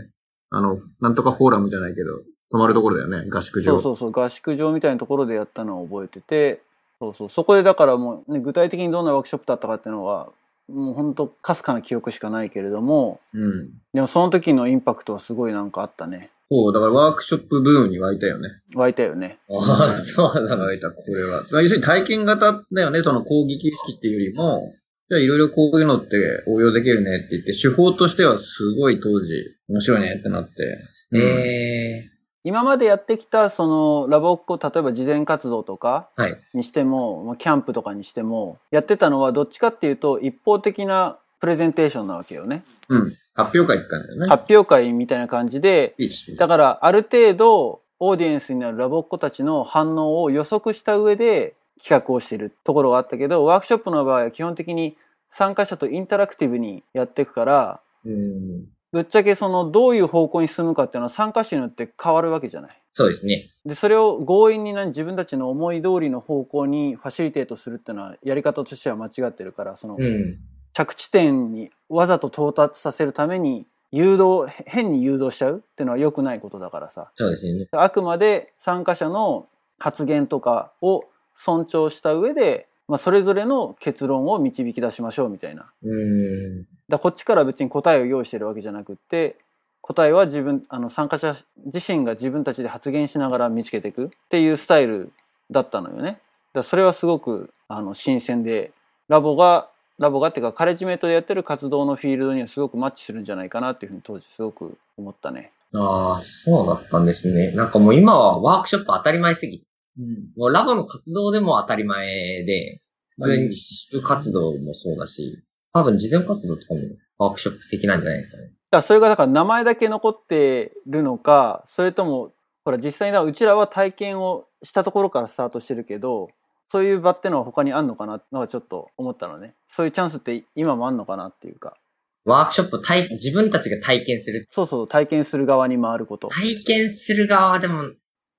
あの、なんとかフォーラムじゃないけど、泊まるところだよね、合宿場。そうそうそう、合宿場みたいなところでやったのを覚えてて、そうそう、そこでだからもう、ね、具体的にどんなワークショップだったかっていうのは、もう本当かすかな記憶しかないけれども、うん。でもその時のインパクトはすごいなんかあったね。そう、だからワークショップブームに湧いたよね。湧いたよね。ああ、そうなの。湧いた、これは。まあ要するに体験型だよね、その講義形式っていうよりも、じゃあいろいろこういうのって応用できるねって言って、手法としてはすごい当時面白いねってなって。ええ今までやってきたそのラボっ子、例えば事前活動とか。にしても、まあキャンプとかにしても、やってたのはどっちかっていうと一方的なプレゼンテーションなわけよね。うん。発表会行ったんだよね。発表会みたいな感じで、いいしだからある程度オーディエンスになるラボっ子たちの反応を予測した上で企画をしているところがあったけど、ワークショップの場合は基本的に参加者とインタラクティブにやっていくから、うん。ぶっちゃけそのどういう方向に進むかっていうのは参加者によって変わるわけじゃない。そうですね。で、それを強引にな自分たちの思い通りの方向にファシリテートするっていうのはやり方としては間違ってるから、そのうん。着地点にわざと到達させるために誘導、変に誘導しちゃうっていうのは良くないことだからさ。そうですね。あくまで参加者の発言とかを尊重した上で、まあ、それぞれの結論を導き出しましょうみたいな。うん。だこっちから別に答えを用意してるわけじゃなくって、答えは自分、あの参加者自身が自分たちで発言しながら見つけていくっていうスタイルだったのよね。だそれはすごくあの新鮮で、ラボが、ラボがっていうかカレッジメイトでやってる活動のフィールドにはすごくマッチするんじゃないかなっていうふうに当時すごく思ったね。ああ、そうだったんですね。なんかもう今はワークショップ当たり前すぎて、うん。もうラボの活動でも当たり前で、普通に自主活動もそうだし、多分、事前活動とかもワークショップ的なんじゃないですかね。だそれがだから名前だけ残ってるのか、それとも、ほら実際にうちらは体験をしたところからスタートしてるけど、そういう場ってのは他にあんのかなのはちょっと思ったのね。そういうチャンスって今もあんのかなっていうか。ワークショップ体、自分たちが体験する。そうそう、体験する側に回ること。体験する側はでも、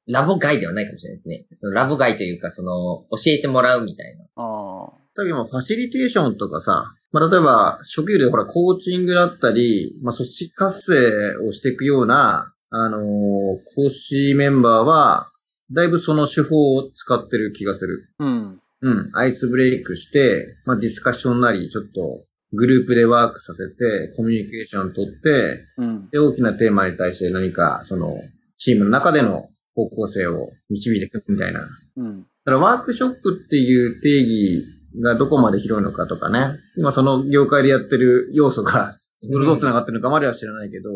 ラボ外ではないかもしれないですね。そのラボ外というか、その、教えてもらうみたいな。ああ。だけど今、ファシリテーションとかさ、まあ、例えば、職業でほら、コーチングだったり、まあ、組織活性をしていくような、あのー講師メンバーは、だいぶその手法を使ってる気がする。うん。うん。アイスブレイクして、まあ、ディスカッションなり、ちょっと、グループでワークさせて、コミュニケーション取って、うん。で、大きなテーマに対して何か、その、チームの中での方向性を導いていくみたいな。だうん。からワークショップっていう定義がどこまで広いのかとかね。今その業界でやってる要素が、どう繋がってるのかまでは知らないけど、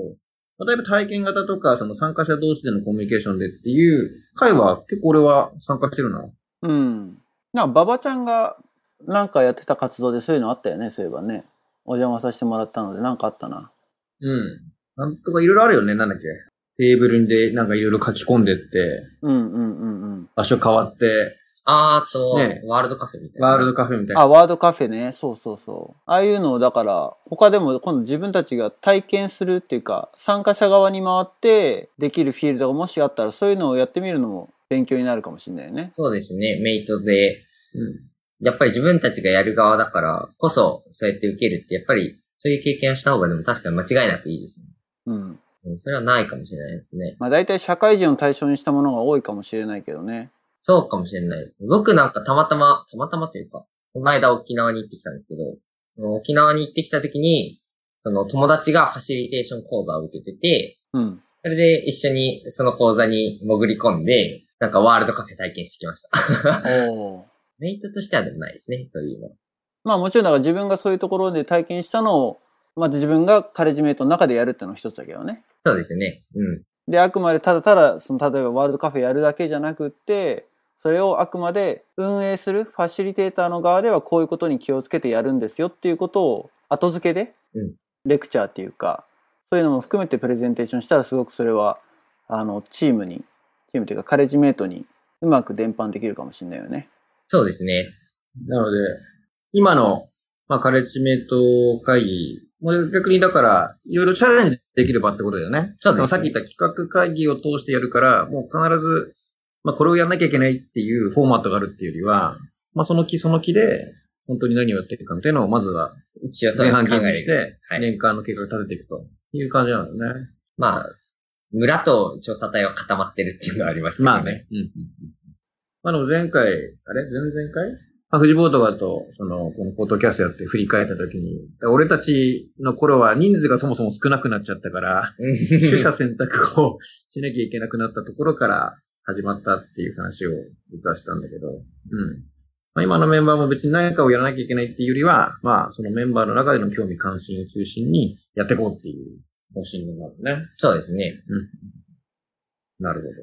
まあだいぶ体験型とか、その参加者同士でのコミュニケーションでっていう会は結構俺は参加してるな。うん。なんか、馬場ちゃんがなんかやってた活動でそういうのあったよね、そういえばね。お邪魔させてもらったので、なんかあったな。うん。なんとかいろいろあるよね。なんだっけ。テーブルでなんかいろいろ書き込んでって、うんうんうんうん。場所変わって、あーあと、ねワールドカフェみたいな。ワールドカフェみたいな。あ、ワードカフェね。そうそうそう。ああいうのを、だから、他でも今度自分たちが体験するっていうか、参加者側に回ってできるフィールドがもしあったら、そういうのをやってみるのも勉強になるかもしれないよね。そうですね。メイトで、うん。やっぱり自分たちがやる側だからこそ、そうやって受けるって、やっぱり、そういう経験をした方がでも確かに間違いなくいいですね。うん。うんそれはないかもしれないですね。まあ大体社会人を対象にしたものが多いかもしれないけどね。そうかもしれないですね。僕なんかたまたま、たまたまというか、この間沖縄に行ってきたんですけど、沖縄に行ってきた時に、その友達がファシリテーション講座を受けてて、うん。それで一緒にその講座に潜り込んで、なんかワールドカフェ体験してきました。おー メイトとしてはでもないですね、そういうの。まあもちろんだから自分がそういうところで体験したのを、まあ自分がカレッジメイトの中でやるっていうのは一つだけどね。そうですね。うん。で、あくまでただただ、その例えばワールドカフェやるだけじゃなくって、それをあくまで運営するファシリテーターの側ではこういうことに気をつけてやるんですよっていうことを後付けでうん、レクチャーっていうか、そういうのも含めてプレゼンテーションしたらすごくそれは、あの、チームに、チームというかカレッジメイトにうまく伝播できるかもしれないよね。そうですね。なので、今の、まあ、カレッジメイト会議、もう逆にだから、いろいろチャレンジできる場ってことだよね。そうですねさっき言った企画会議を通してやるから、もう必ず、まあ、これをやんなきゃいけないっていうフォーマットがあるっていうよりは、まあ、その木その木で、本当に何をやっていくかっていうのを、まずは一応前。半準備して、はい年間の計画を立てていくという感じなのよね。まあ、村と調査隊は固まってるっていうのはありますけどね。まあね。うんうんうん。まあでも前回、あれ？前々回？まあ、富士ボートガと、その、このポッドキャストやって振り返ったときに、俺たちの頃は人数がそもそも少なくなっちゃったから、取捨選択をしなきゃいけなくなったところから始まったっていう話を実はしたんだけど、うん。まあ、今のメンバーも別に何かをやらなきゃいけないっていうよりは、まあ、そのメンバーの中での興味関心を中心にやっていこうっていう方針になるね。そうですね。うん。なるほど。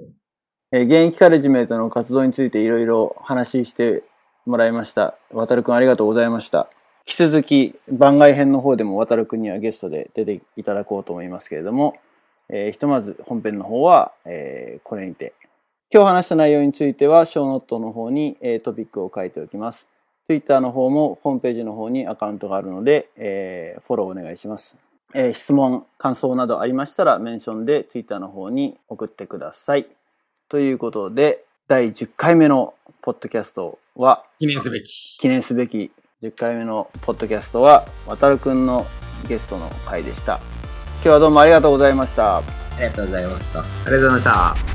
えー現役カレッジメイトの活動についていろいろ話してもらいました。渡るくんありがとうございました。引き続き番外編の方でも渡るくんにはゲストで出ていただこうと思いますけれども、えーひとまず本編の方は、えーこれにて。今日話した内容については、ショーノットの方に、えートピックを書いておきます。Twitter の方もホームページの方にアカウントがあるので、えーフォローお願いします。えー質問、感想などありましたらメンションで Twitter の方に送ってください。ということで、第10回目のポッドキャストは、記念すべき。記念すべき10回目のポッドキャストは、渡るくんのゲストの回でした。今日はどうもありがとうございました。ありがとうございました。ありがとうございました。